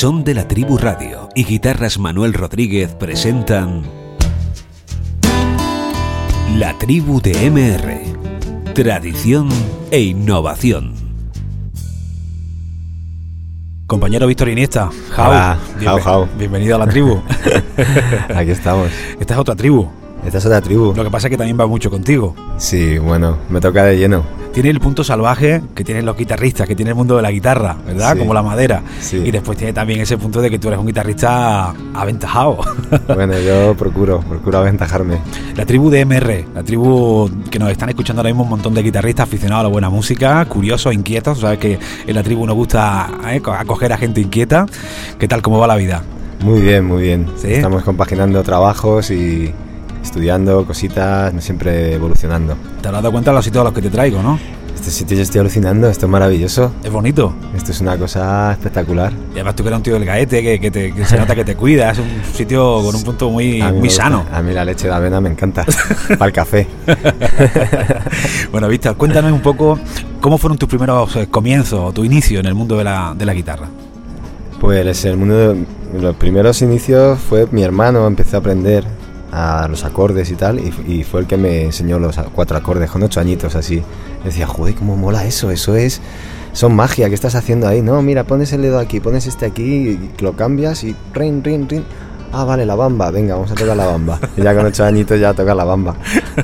Son de la Tribu Radio y Guitarras Manuel Rodríguez presentan La Tribu de MR. Tradición e innovación. Compañero Víctor Iniesta, Jau, Hola, Jau, bienve- Jau. bienvenido a la tribu. Aquí estamos. Esta es otra tribu. Esta es otra tribu. Lo que pasa es que también va mucho contigo. Sí, bueno, me toca de lleno. Tiene el punto salvaje que tienen los guitarristas, que tiene el mundo de la guitarra, ¿verdad? Sí. Como la madera. Sí. Y después tiene también ese punto de que tú eres un guitarrista aventajado. Bueno, yo procuro, procuro aventajarme. La tribu de MR, la tribu que nos están escuchando ahora mismo un montón de guitarristas aficionados a la buena música, curiosos, inquietos. Sabes que en la tribu nos gusta eh, acoger a gente inquieta. ¿Qué tal? ¿Cómo va la vida? Muy bien, muy bien. ¿Sí? Estamos compaginando trabajos y estudiando cositas, siempre evolucionando. Te habrás dado cuenta de los sitios a los que te traigo, ¿no? Este sitio yo estoy alucinando, esto es maravilloso. Es bonito. Esto es una cosa espectacular. Y además tú que eres un tío del gaete, que, que te- que se nota que te cuidas, es un sitio con un punto muy, muy gusta. sano. A mí la leche de avena me encanta. Para el café. Bueno, Víctor, cuéntanos un poco cómo fueron tus primeros eh, comienzos, tu inicio en el mundo de la, de la guitarra. Pues el mundo de los primeros inicios fue mi hermano, empecé a aprender a los acordes y tal, y, y fue el que me enseñó los cuatro acordes con ocho añitos así. Decía, joder, cómo mola eso, eso es, son magia, ¿qué estás haciendo ahí? No, mira, pones el dedo aquí, pones este aquí, y lo cambias y rin, rin, rin. Ah, vale, la bamba, venga, vamos a tocar la bamba. Y ya con ocho añitos ya a tocar la bamba.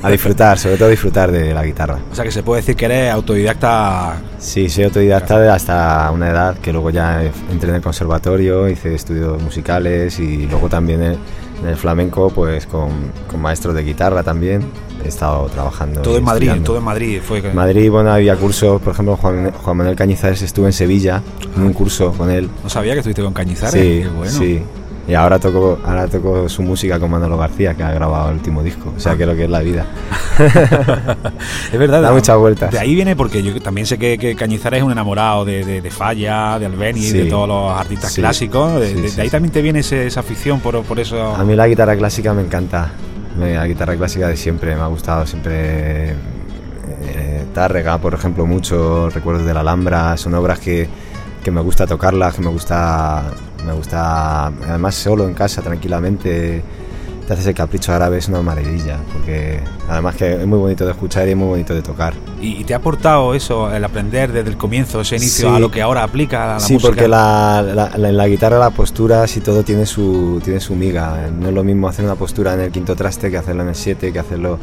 A disfrutar, sobre todo disfrutar de la guitarra. O sea que se puede decir que eres autodidacta. Sí, soy autodidacta hasta una edad que luego ya entré en el conservatorio, hice estudios musicales y luego también en en el flamenco, pues con, con maestros de guitarra también. He estado trabajando. Todo en Madrid, todo en Madrid. Fue que- En Madrid, bueno, había cursos, por ejemplo, Juan, Juan Manuel Cañizares estuvo en Sevilla en un curso con él. No sabía que estuviste con Cañizares. Sí, Qué bueno. sí. Y ahora toco, ahora toco su música con Manolo García, que ha grabado el último disco. O sea, que lo que es la vida. Es verdad. Da muchas vueltas. De ahí viene porque yo también sé que, que Cañizares es un enamorado de, de, de Falla, de Albeni, Sí. de todos los artistas Sí. clásicos. De, Sí, ahí también te viene ese- esa afición por, por eso. A mí la guitarra clásica me encanta. La guitarra clásica de siempre, me ha gustado siempre. eh, Tárrega, por ejemplo, mucho, recuerdos de la Alhambra, son obras que, que me gusta tocarlas, que me gusta, me gusta, además solo en casa, tranquilamente, te haces el capricho árabe, es una maravilla, porque además que es muy bonito de escuchar y es muy bonito de tocar. ¿Y, te ha aportado eso, el aprender desde el comienzo, ese inicio, Sí. a lo que ahora aplica a la sí, música? porque la, la- la- en la guitarra las posturas y todo tiene su, tiene su miga. No es lo mismo hacer una postura en el quinto traste que hacerlo en el siete, que hacerlo...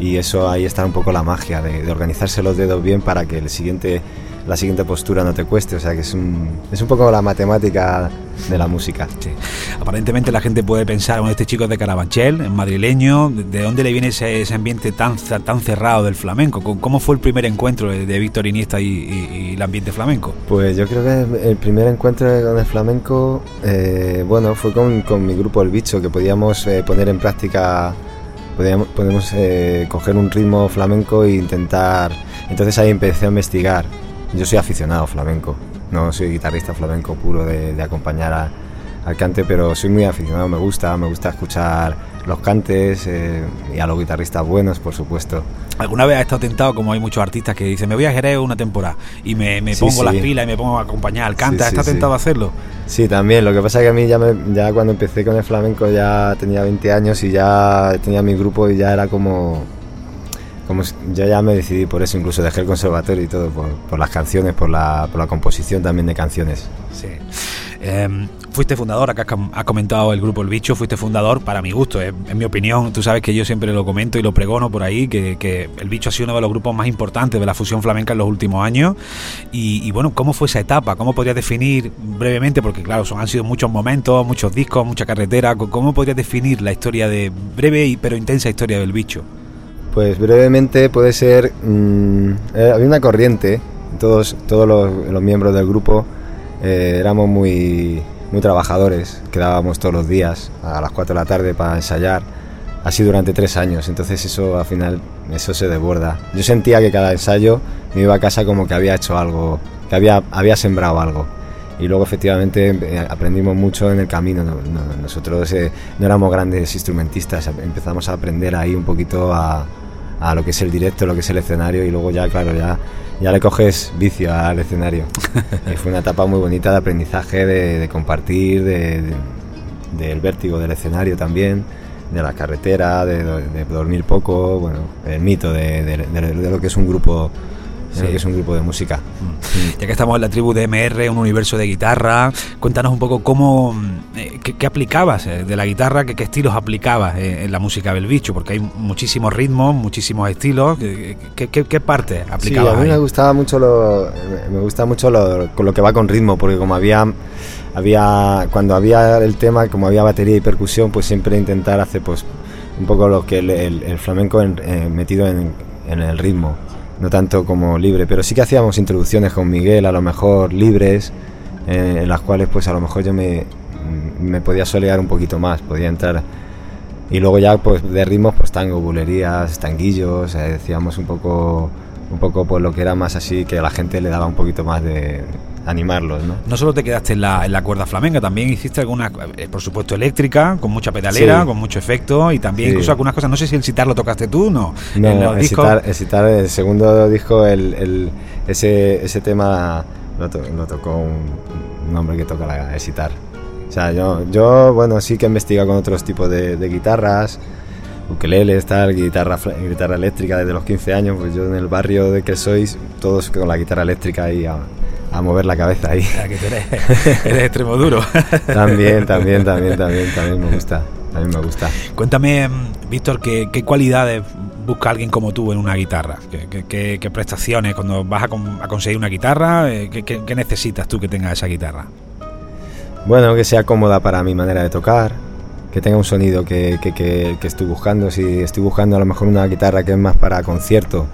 Y eso ahí está un poco la magia, de, de organizarse los dedos bien para que el siguiente, la siguiente postura no te cueste. O sea que es un, es un poco la matemática de la música. Sí. Aparentemente la gente puede pensar, bueno, este chico es de Carabanchel, es madrileño, ¿de- ¿de dónde le viene ese, ese ambiente tan, tan cerrado del flamenco? ¿Cómo- ¿Cómo fue el primer encuentro de, de Víctor Iniesta y, y- y el ambiente flamenco? Pues yo creo que el primer encuentro con el flamenco, eh, bueno, fue con, con mi grupo El Bicho, que podíamos eh, poner en práctica, podíamos, podemos eh, coger un ritmo flamenco e intentar... Entonces ahí empecé a investigar. Yo soy aficionado flamenco, no soy guitarrista flamenco puro de, de acompañar a- al cante, pero soy muy aficionado, me gusta, me gusta escuchar los cantes eh, y a los guitarristas buenos, por supuesto. ¿Alguna vez has estado tentado, como hay muchos artistas que dicen, me voy a Jerez una temporada y me, me Sí, pongo sí. las pilas y me pongo a acompañar al cante? Sí, ¿Has estado tentado a hacerlo? Sí, también. Lo que pasa es que a mí ya, me- ya cuando empecé con el flamenco ya tenía 20 años y ya tenía mi grupo y ya era como... como yo ya me decidí por eso, incluso dejé el conservatorio y todo, por, por las canciones, por la, por la composición también de canciones. Sí. Em, fuiste fundador, acá has comentado el grupo El Bicho, fuiste fundador, para mi gusto, eh, en mi opinión, tú sabes que yo siempre lo comento y lo pregono por ahí, que, El Bicho ha sido uno de los grupos más importantes de la fusión flamenca en los últimos años. Y, y bueno, ¿cómo fue esa etapa? ¿Cómo podrías definir brevemente? Porque claro, son, han sido muchos momentos, muchos discos, mucha carretera. ¿Cómo podrías definir la historia de breve y pero intensa historia del Bicho? Pues brevemente puede ser... Mm, eh, había una corriente, todos, todos los, miembros del grupo eh, éramos muy, muy trabajadores, quedábamos todos los días a las 4 de la tarde para ensayar, así durante tres años, entonces eso al final, eso se desborda. Yo sentía que cada ensayo me iba a casa como que había hecho algo, que había, había sembrado algo y luego efectivamente eh, aprendimos mucho en el camino. Nosotros eh, no éramos grandes instrumentistas, empezamos a aprender ahí un poquito a, a, lo que es el directo, lo que es el escenario y luego ya, claro, ya, ya le coges vicio al escenario. fue una etapa muy bonita de aprendizaje, de, compartir, de, del vértigo del escenario también de la carretera, de, dormir poco, bueno, el mito de, lo que es un grupo que es un grupo de música. Ya que estamos en la tribu de MR, un universo de guitarra, cuéntanos un poco cómo, eh, qué, aplicabas eh, de la guitarra, qué, estilos aplicabas eh, en la música del bicho, porque hay muchísimos ritmos, muchísimos estilos. ¿Qué, qué, parte aplicabas? Sí, a mí me gustaba mucho lo, me gusta mucho lo, lo que va con ritmo, porque como había había cuando había el tema como había batería y percusión pues siempre intentar hacer pues un poco lo que el, flamenco metido en, en, el ritmo no tanto como libre, pero sí que hacíamos introducciones con Miguel, a lo mejor libres, eh, en las cuales pues a lo mejor yo me, me podía solear un poquito más, podía entrar. Y luego ya pues de ritmos pues tango, bulerías, tanguillos, eh, decíamos un poco un poco pues lo que era más así que a la gente le daba un poquito más de, animarlos, ¿no? No solo te quedaste en la, en la cuerda flamenca, también hiciste alguna, eh, por supuesto, eléctrica, con mucha pedalera, con mucho efecto y también incluso algunas cosas, no sé si el citar lo tocaste tú, ¿no? No, el, citar, el, segundo disco, el, el, ese, ese tema lo, tocó un, hombre que toca la, el citar. O sea, yo, yo, bueno, sí que he investigado con otros tipos de, de guitarras, ukelele, tal, guitarra, guitarra eléctrica desde los 15 años, pues yo en el barrio de que sois, todos con la guitarra eléctrica y a mover la cabeza ahí. que eres, extremo duro. también, también, también, también, también me gusta. También me gusta. Cuéntame, Víctor, ¿qué, cualidades busca alguien como tú en una guitarra? ¿Qué, prestaciones cuando vas a, conseguir una guitarra? Eh, ¿Qué, necesitas tú que tenga esa guitarra? Bueno, que sea cómoda para mi manera de tocar, que tenga un sonido que, estoy buscando. Si estoy buscando a lo mejor una guitarra que es más para concierto,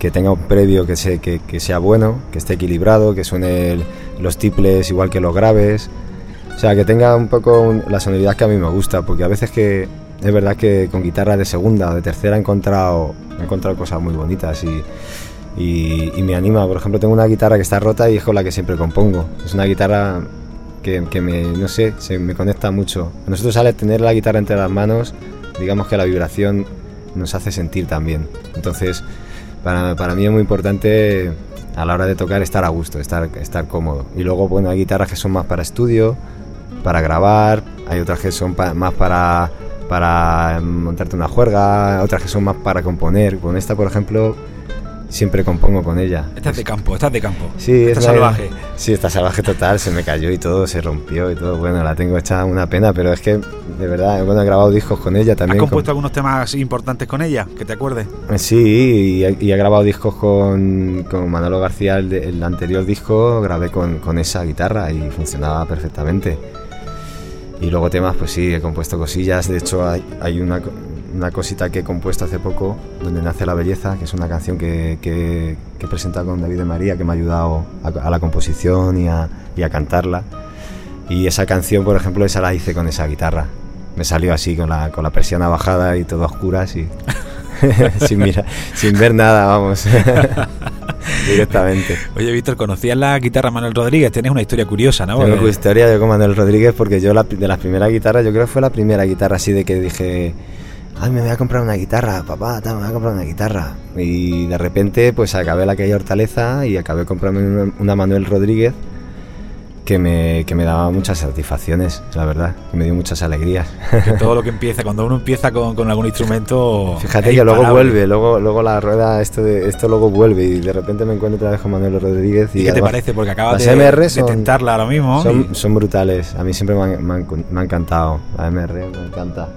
que tenga un previo que, se, que, sea bueno, que esté equilibrado, que suene los tiples igual que los graves. O sea, que tenga un poco la sonoridad que a mí me gusta, porque a veces que es verdad que con guitarra de segunda o de tercera he encontrado, he encontrado cosas muy bonitas y, y, me anima. Por ejemplo, tengo una guitarra que está rota y es con la que siempre compongo. Es una guitarra que, que me, no sé, se me conecta mucho. A nosotros sale tener la guitarra entre las manos, digamos que la vibración nos hace sentir también. Entonces, para, para mí es muy importante a la hora de tocar estar a gusto, estar, estar cómodo. Y luego, bueno, hay guitarras que son más para estudio, para grabar, hay otras que son más para, para montarte una juerga, otras que son más para componer. Con esta, por ejemplo, siempre compongo con ella. Estás de campo, estás de campo. Sí, está salvaje. Sí, está salvaje total, se me cayó y todo, se rompió y todo. Bueno, la tengo hecha una pena, pero es que de verdad, bueno, he grabado discos con ella también. ¿Has compuesto algunos temas importantes con ella, que te acuerdes? Sí, y he, grabado discos con, con Manolo García, el, anterior disco grabé con, con esa guitarra y funcionaba perfectamente. Y luego temas, pues sí, he compuesto cosillas. De hecho, hay, hay una, una cosita que he compuesto hace poco, donde nace la belleza, que es una canción que, que, he presentado con David de María, que me ha ayudado a, la composición y a, y a, cantarla. Y esa canción, por ejemplo, esa la hice con esa guitarra. Me salió así, con la, con la persiana bajada y todo a oscuras y sin, mira, sin ver nada, vamos. Directamente. Oye, Víctor, ¿conocías la guitarra Manuel Rodríguez? Tienes una historia curiosa, ¿no? Tengo una historia con Manuel Rodríguez porque yo de las primeras guitarras, yo creo que fue la primera guitarra así de que dije, ay, me voy a comprar una guitarra, papá, me voy a comprar una guitarra. Y de repente, pues acabé la calle Hortaleza y acabé comprando una, Manuel Rodríguez que me, que me, daba muchas satisfacciones, la verdad, que me dio muchas alegrías. todo lo que empieza, cuando uno empieza con, con algún instrumento. Fíjate que luego vuelve, luego, luego la rueda, esto, de, esto luego vuelve y de repente me encuentro otra vez con Manuel Rodríguez. ¿Y, qué te parece? Porque acabas de, MR tentarla ahora mismo. Son, son, brutales, a mí siempre me han, me han encantado. La MR me encanta.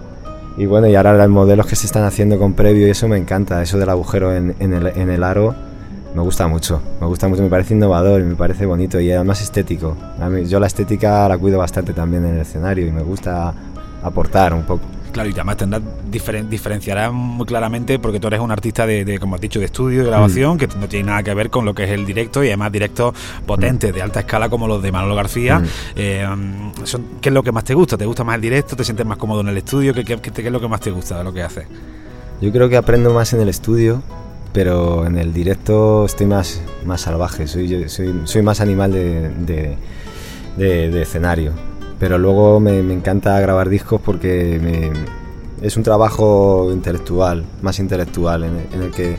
Y bueno, y ahora los modelos que se están haciendo con previo y eso me encanta, eso del agujero en, el, en el aro me gusta mucho, me gusta mucho, me parece innovador me parece bonito y además estético. yo la estética la cuido bastante también en el escenario y me gusta aportar un poco. Claro, y además tendrás diferenciarás muy claramente porque tú eres un artista de, como has dicho, de estudio, de grabación, mm. que no tiene nada que ver con lo que es el directo y además directos potentes, mm. de alta escala como los de Manolo García. Mm. Eh, son, ¿Qué es lo que más te gusta? ¿Te gusta más el directo? ¿Te sientes más cómodo en el estudio? ¿Qué, qué, qué es lo que más te gusta de lo que haces? Yo creo que aprendo más en el estudio, pero en el directo estoy más, más salvaje, soy, soy, soy más animal de, de, escenario. Pero luego me, me, encanta grabar discos porque me, es un trabajo intelectual, más intelectual, en el, que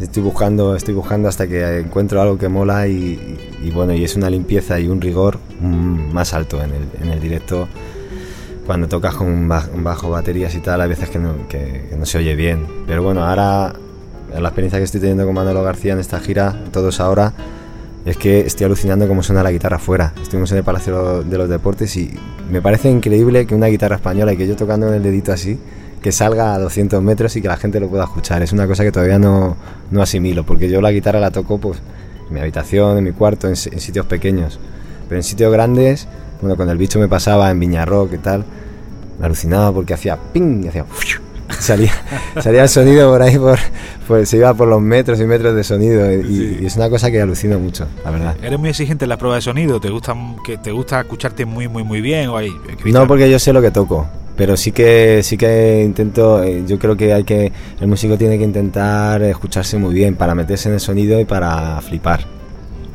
estoy buscando, estoy buscando hasta que encuentro algo que mola y, bueno, y es una limpieza y un rigor mm, más alto en el, en el directo. Cuando tocas con un bajo, baterías y tal, hay veces que no, que, no se oye bien. Pero bueno, ahora, la experiencia que estoy teniendo con Manolo García en esta gira, todos ahora, es que estoy alucinando cómo suena la guitarra afuera. Estuvimos en el Palacio de los Deportes y me parece increíble que una guitarra española y que yo tocando en el dedito así, que salga a 200 metros y que la gente lo pueda escuchar. Es una cosa que todavía no, no asimilo, porque yo la guitarra la toco pues, en mi habitación, en mi cuarto, en, sitios pequeños. Pero en sitios grandes, bueno, cuando el bicho me pasaba en Viñarro, y tal, me alucinaba porque hacía ping y hacía salía, salía el sonido por ahí, por, pues se iba por los metros y metros de sonido y, es una cosa que alucino mucho, la verdad. ¿Eres muy exigente en la prueba de sonido? ¿Te gusta, que, te gusta escucharte muy, muy, muy bien? O hay, no, porque yo sé lo que toco, pero sí que, sí que intento, eh, yo creo que hay que, el músico tiene que intentar escucharse muy bien para meterse en el sonido y para flipar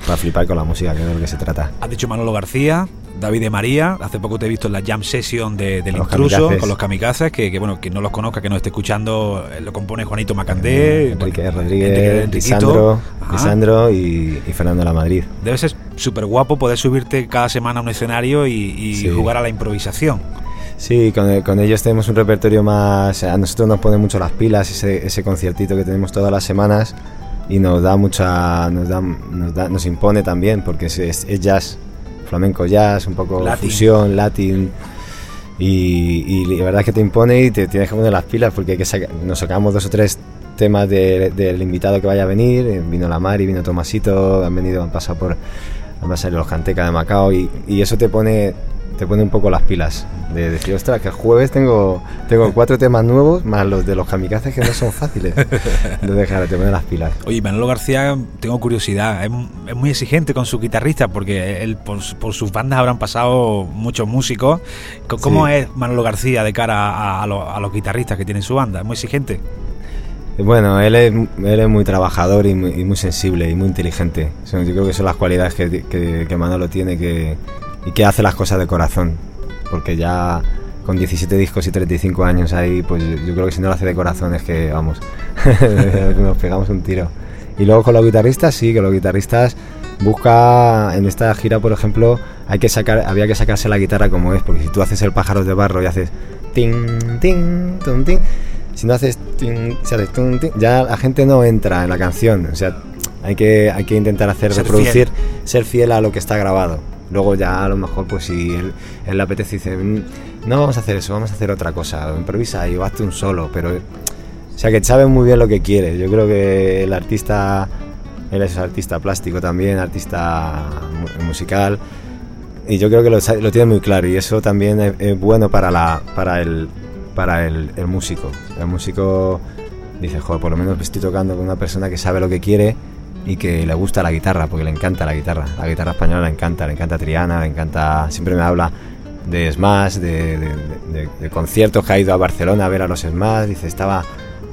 para flipar con la música, que es de lo que se trata. Has dicho Manolo García, David de María. Hace poco te he visto en la jam session de, del intruso con los kamikazes, que, bueno, que no los conozca, que no esté escuchando, eh, lo compone Juanito Macandé, eh, Enrique Rodríguez, Lisandro, y, Fernando La Madrid. Debe ser súper guapo poder subirte cada semana a un escenario y, jugar a la improvisación. Sí, con, ellos tenemos un repertorio más. A nosotros nos pone mucho las pilas, ese, ese conciertito que tenemos todas las semanas y nos da mucha. nos, da, nos, nos impone también, porque es, es jazz flamenco jazz, un poco fusión, latín. Y, la verdad es que te impone y te tienes que poner las pilas porque hay que nos sacamos dos o tres temas del invitado que vaya a venir. Eh, vino la Mari, vino Tomasito, han venido, han pasado por han pasado los Canteca de Macao y, y eso te pone te pone un poco las pilas. De decir, ostras, que el jueves tengo, tengo cuatro temas nuevos, más los de los kamikazes que no son fáciles de dejar, te pone las pilas. Oye, Manolo García, tengo curiosidad, es, muy exigente con su guitarrista, porque él por, sus bandas habrán pasado muchos músicos. ¿Cómo es Manolo García de cara a, los guitarristas que tienen su banda? ¿Es muy exigente? Bueno, él es, él es muy trabajador y muy, sensible y muy inteligente. Yo creo que son las cualidades que, que, que Manolo tiene que, y que hace las cosas de corazón, porque ya con 17 discos y 35 años ahí, pues yo creo que si no lo hace de corazón es que, vamos, nos pegamos un tiro. Y luego con los guitarristas, sí, que los guitarristas busca, en esta gira, por ejemplo, hay que sacar, había que sacarse la guitarra como es, porque si tú haces el pájaro de barro y haces ting, ting, tum, ting, si no haces ting, si haces tum, ting, ya la gente no entra en la canción, o sea, hay que, hay que intentar hacer, reproducir, ser fiel a lo que está grabado. Luego ya a lo mejor pues si él, le apetece dice, mm, no vamos a hacer eso, vamos a hacer otra cosa, improvisa y hazte un solo, pero... O sea que sabe muy bien lo que quiere. Yo creo que el artista, él es artista plástico también, artista musical, y yo creo que lo, lo tiene muy claro y eso también es, bueno para, la, para, el, para el, el, músico. El músico dice, joder, por lo menos estoy tocando con una persona que sabe lo que quiere y que le gusta la guitarra, porque le encanta la guitarra. La guitarra española le encanta, le encanta Triana, le encanta. Siempre me habla de Smash, de, conciertos que ha ido a Barcelona a ver a los Smash. Dice, estaba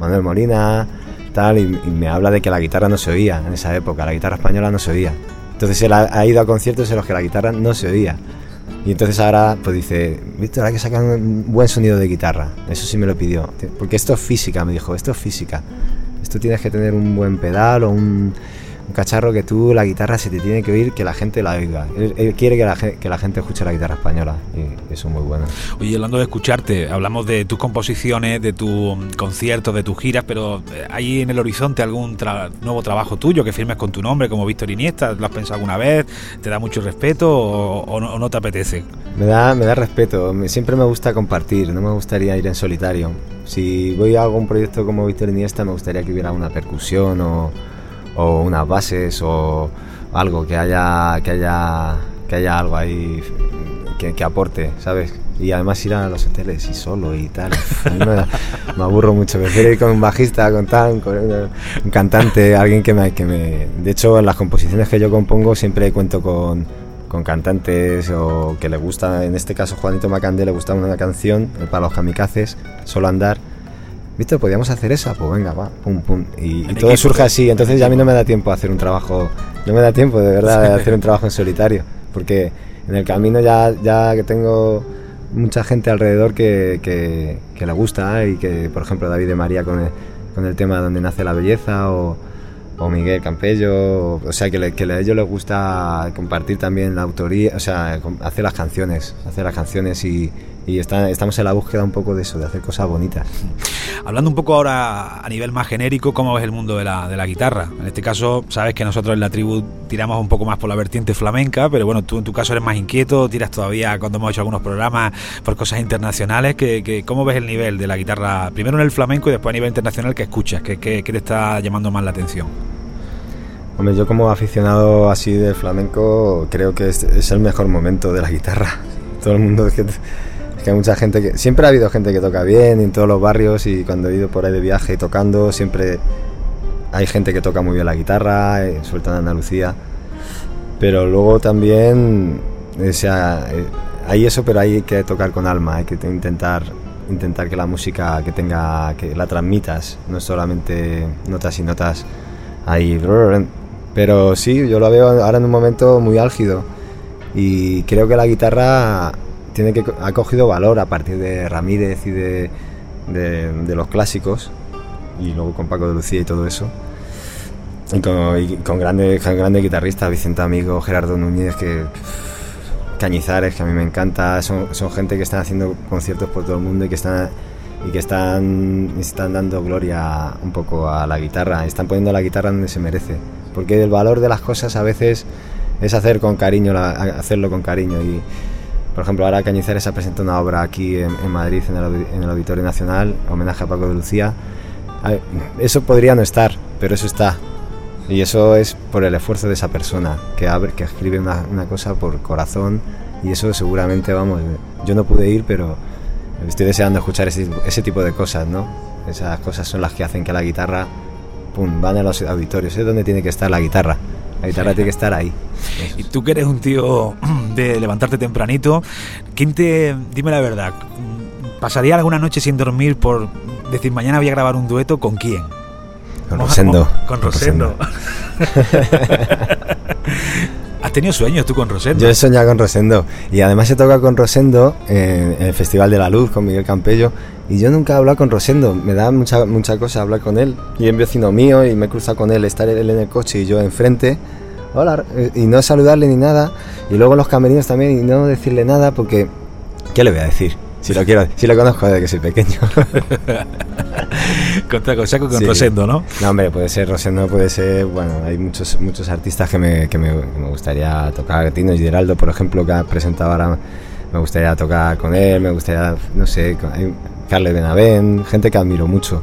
Manuel Molina, tal, y, me habla de que la guitarra no se oía en esa época, la guitarra española no se oía. Entonces él ha, ido a conciertos en los que la guitarra no se oía. Y entonces ahora pues dice, Víctor, hay que sacar un buen sonido de guitarra. Eso sí me lo pidió. Porque esto es física, me dijo, esto es física. Esto tienes que tener un buen pedal o un un cacharro que tú, la guitarra se te tiene que oír, que la gente la oiga. Él, quiere que la, que la, gente escuche la guitarra española y eso es muy bueno. Oye, hablando de escucharte, hablamos de tus composiciones, de tus conciertos, de tus giras, pero eh, ¿hay en el horizonte algún nuevo trabajo tuyo que firmes con tu nombre, como Víctor Iniesta? ¿Lo has pensado alguna vez? ¿Te da mucho respeto o, no, te apetece? Me da, me da respeto, siempre me gusta compartir, no me gustaría ir en solitario. Si voy a algún proyecto como Víctor Iniesta, me gustaría que hubiera una percusión o o unas bases o algo que haya que haya que haya algo ahí que, aporte sabes y además ir a los hoteles y solo y tal. me, aburro mucho. Prefiero ir con un bajista, con tal, con un cantante, alguien que me, que me... De hecho, en las composiciones que yo compongo siempre cuento con, con cantantes o que le gusta, en este caso Juanito Macandé le gusta una canción para los kamikazes, Solo Andar ¿Viste? Podríamos hacer esa, pues venga, va, pum, pum. Y, todo surge así, entonces ya a mí no me da tiempo a hacer un trabajo, no me da tiempo de verdad de hacer un trabajo en solitario, porque en el camino ya, ya que tengo mucha gente alrededor que, que, le gusta y que, por ejemplo, David de María con el, con el tema Donde nace la belleza o, o Miguel Campello, o, sea, que, que a ellos les gusta compartir también la autoría, o sea, hacer las canciones, hacer las canciones y y estamos en la búsqueda un poco de eso, de hacer cosas bonitas. Hablando un poco ahora a nivel más genérico, ¿cómo ves el mundo de la, de la guitarra? En este caso, sabes que nosotros en la tribu tiramos un poco más por la vertiente flamenca, pero bueno, tú en tu caso eres más inquieto, tiras todavía cuando hemos hecho algunos programas por cosas internacionales. Que, ¿Cómo ves el nivel de la guitarra, primero en el flamenco y después a nivel internacional que escuchas? ¿Qué, qué, te está llamando más la atención? Hombre, yo como aficionado así de flamenco creo que es, es el mejor momento de la guitarra. Todo el mundo que que hay mucha gente que... Siempre ha habido gente que toca bien en todos los barrios y cuando he ido por ahí de viaje tocando, siempre hay gente que toca muy bien la guitarra, eh, suelta en Andalucía. Pero luego también, o sea, eh, hay eso, pero hay que tocar con alma, hay que intentar intentar que la música que tenga que la transmitas, no solamente notas y notas ahí. Pero sí, yo lo veo ahora en un momento muy álgido y creo que la guitarra tiene que ha cogido valor a partir de Ramírez y de, de, los clásicos y luego con Paco de Lucía y todo eso y con, grandes grandes guitarristas Vicente Amigo Gerardo Núñez que Cañizares que a mí me encanta son, son gente que están haciendo conciertos por todo el mundo y que están y que están, están dando gloria un poco a la guitarra, están poniendo la guitarra donde se merece, porque el valor de las cosas a veces es hacer con cariño, hacerlo con cariño y, por ejemplo, ahora Cañizares ha presentado una obra aquí en, Madrid, en el, Auditorio Nacional, homenaje a Paco de Lucía. Eso podría no estar, pero eso está. Y eso es por el esfuerzo de esa persona que, abre, que escribe una, cosa por corazón. Y eso seguramente, vamos, yo no pude ir, pero estoy deseando escuchar ese, ese tipo de cosas, ¿no? Esas cosas son las que hacen que la guitarra, pum, van a los auditorios. Es donde tiene que estar la guitarra. La guitarra tiene que estar ahí. Y tú que eres un tío de levantarte tempranito, ¿quién te, dime la verdad, pasaría alguna noche sin dormir por decir mañana voy a grabar un dueto con quién? Con Rosendo. Con, Rosendo. ¿Has tenido sueños tú con Rosendo? Yo he soñado con Rosendo. Y además he tocado con Rosendo en, el Festival de la Luz con Miguel Campello. Y yo nunca he hablado con Rosendo. Me da mucha, mucha cosa hablar con él. Y es vecino mío y me he cruzado con él, estar él en el coche y yo enfrente hola, eh, y no saludarle ni nada, y luego los camerinos también y no decirle nada porque, ¿qué le voy a decir? Si lo quiero, si lo conozco desde que soy pequeño. con, con Rosendo, ¿no? No, hombre, puede ser Rosendo, puede ser, bueno, hay muchos muchos artistas que me, que me, gustaría tocar. Tino Geraldo, por ejemplo, que ha presentado ahora, me gustaría tocar con él, me gustaría, no sé, hay Carles Benavent, gente que admiro mucho.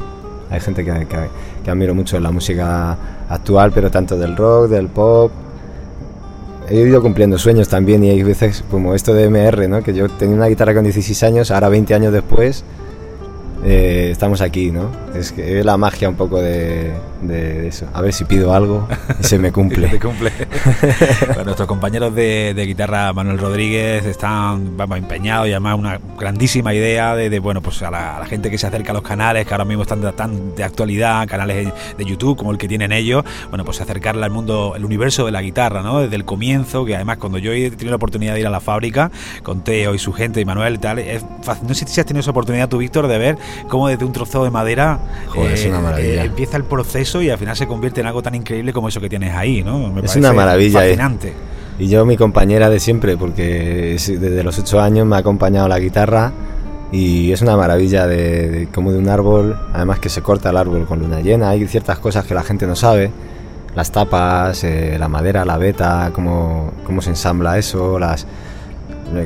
Hay gente que, que, que admiro mucho en la música actual, pero tanto del rock, del pop. He ido cumpliendo sueños también y hay veces como esto de MR, ¿no? que yo tenía una guitarra con 16 años, ahora 20 años después eh, estamos aquí, ¿no? Es, que, es la magia un poco de, eso. A ver si pido algo y se me cumple. cumple. nuestros compañeros de, guitarra, Manuel Rodríguez, están vamos, empeñados y además una grandísima idea de, bueno, pues a la, gente que se acerca a los canales, que ahora mismo están tan de actualidad, canales de YouTube como el que tienen ellos, bueno, pues acercarle al mundo, el universo de la guitarra, ¿no? Desde el comienzo, que además cuando yo he tenido la oportunidad de ir a la fábrica con Teo y su gente y Manuel y tal, es no sé si has tenido esa oportunidad tú, Víctor, de ver cómo desde un trozo de madera eh, eh, empieza el proceso y al final se convierte en algo tan increíble como eso que tienes ahí, ¿no? es una maravilla. Eh. Fascinante. Y yo mi compañera de siempre, porque desde los ocho años me ha acompañado la guitarra y es una maravilla de, como de un árbol, además que se corta el árbol con luna llena, hay ciertas cosas que la gente no sabe, las tapas, la madera, la veta, cómo, cómo se ensambla eso, las,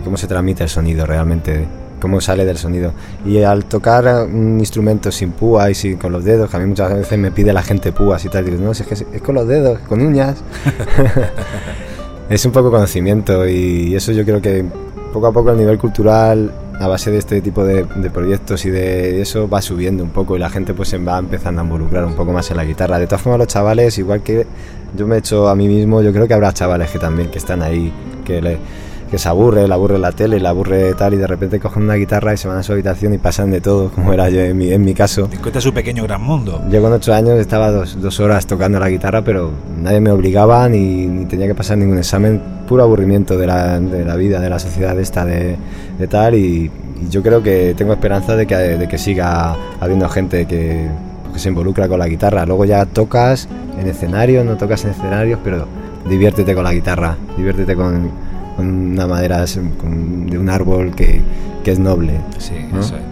cómo se transmite el sonido realmente cómo sale del sonido. Y al tocar un instrumento sin púa y sin, con los dedos, que a mí muchas veces me pide la gente púas y tal, digo, no, es que es con los dedos, con uñas. es un poco conocimiento y eso yo creo que poco a poco el nivel cultural a base de este tipo de, proyectos y de eso va subiendo un poco y la gente pues se va empezando a involucrar un poco más en la guitarra. De todas formas los chavales, igual que yo me he hecho a mí mismo, yo creo que habrá chavales que también que están ahí, que le, que se aburre, le aburre la tele, le aburre tal y de repente cogen una guitarra y se van a su habitación y pasan de todo, como era yo en mi, en mi caso. Te su pequeño gran mundo. Yo con ocho años estaba dos, dos horas tocando la guitarra, pero nadie me obligaba ni, ni, tenía que pasar ningún examen, puro aburrimiento de la, de la vida, de la sociedad esta de, de tal y, yo creo que tengo esperanza de que, de que siga habiendo gente que, que se involucra con la guitarra. Luego ya tocas en escenarios, no tocas en escenarios, pero diviértete con la guitarra, diviértete con, una madera de un árbol que, que es noble. Sí, eso es.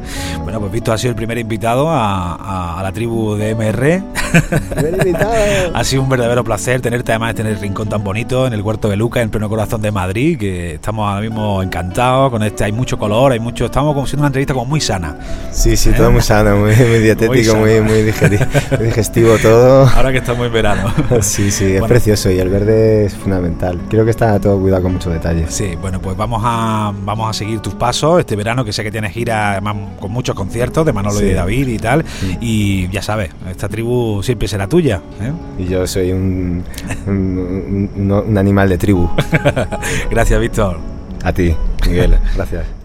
Bueno, pues Víctor ha sido el primer invitado a, a, la tribu de MR. ha sido un verdadero placer tenerte además en el rincón tan bonito, en el Huerto de Luca, en pleno corazón de Madrid, que estamos ahora mismo encantados con este, hay mucho color, hay mucho, estamos como siendo una entrevista como muy sana. Sí, sí, todo ¿Eh? muy sano, muy, dietético, muy, muy, digestivo todo. Ahora que estamos en verano. sí, sí, es precioso y el verde es fundamental. Creo que está todo cuidado con mucho detalle. Sí, bueno, pues vamos a, vamos a seguir tus pasos. Este verano, que sé que tienes gira con muchos conciertos de Manolo y de David y tal. Y ya sabes, esta tribu siempre será tuya. ¿eh? Y yo soy un, un animal de tribu. Gracias, Víctor. A ti, Miguel. Gracias.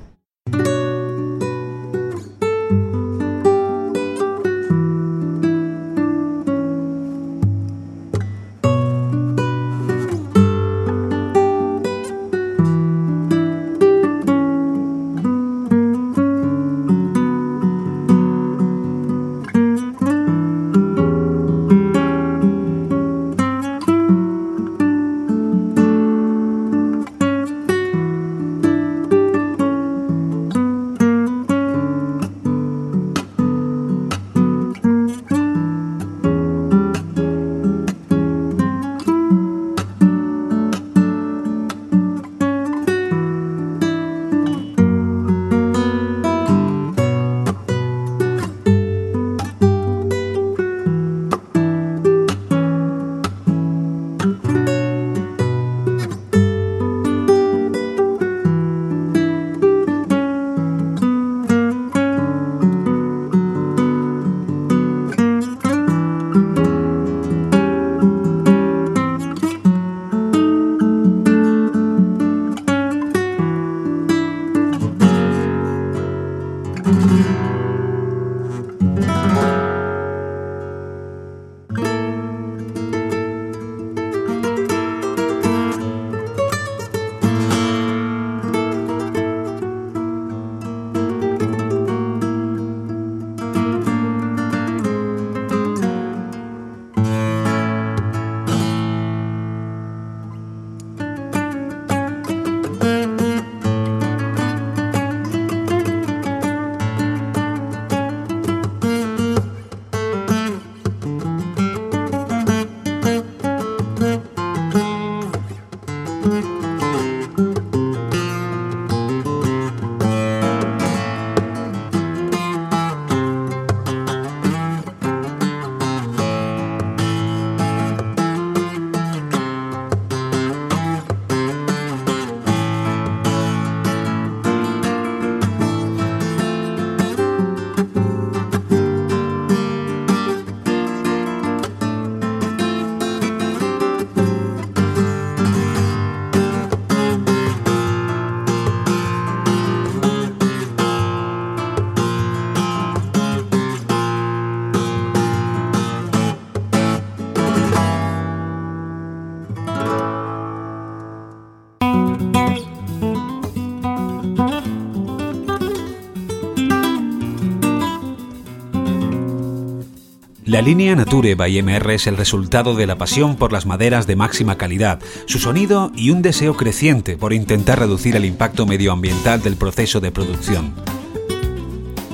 La línea Nature by MR es el resultado de la pasión por las maderas de máxima calidad, su sonido y un deseo creciente por intentar reducir el impacto medioambiental del proceso de producción.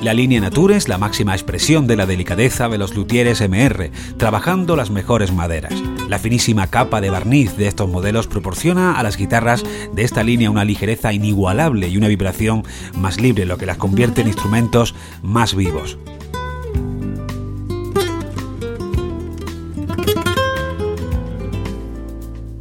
La línea Nature es la máxima expresión de la delicadeza de los luthieres MR, trabajando las mejores maderas. La finísima capa de barniz de estos modelos proporciona a las guitarras de esta línea una ligereza inigualable y una vibración más libre, lo que las convierte en instrumentos más vivos.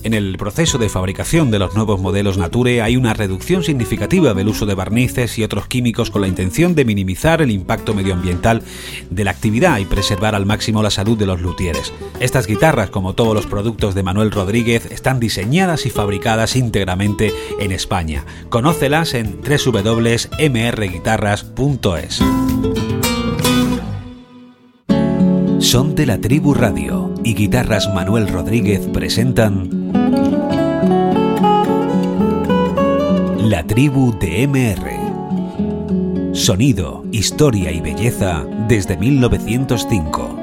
En el proceso de fabricación de los nuevos modelos Nature hay una reducción significativa del uso de barnices y otros químicos con la intención de minimizar el impacto medioambiental de la actividad y preservar al máximo la salud de los luthieres. Estas guitarras, como todos los productos de Manuel Rodríguez, están diseñadas y fabricadas íntegramente en España. Conócelas en www.mrguitarras.es. Son de la Tribu Radio y Guitarras Manuel Rodríguez presentan La Tribu de MR. Sonido, historia y belleza desde 1905.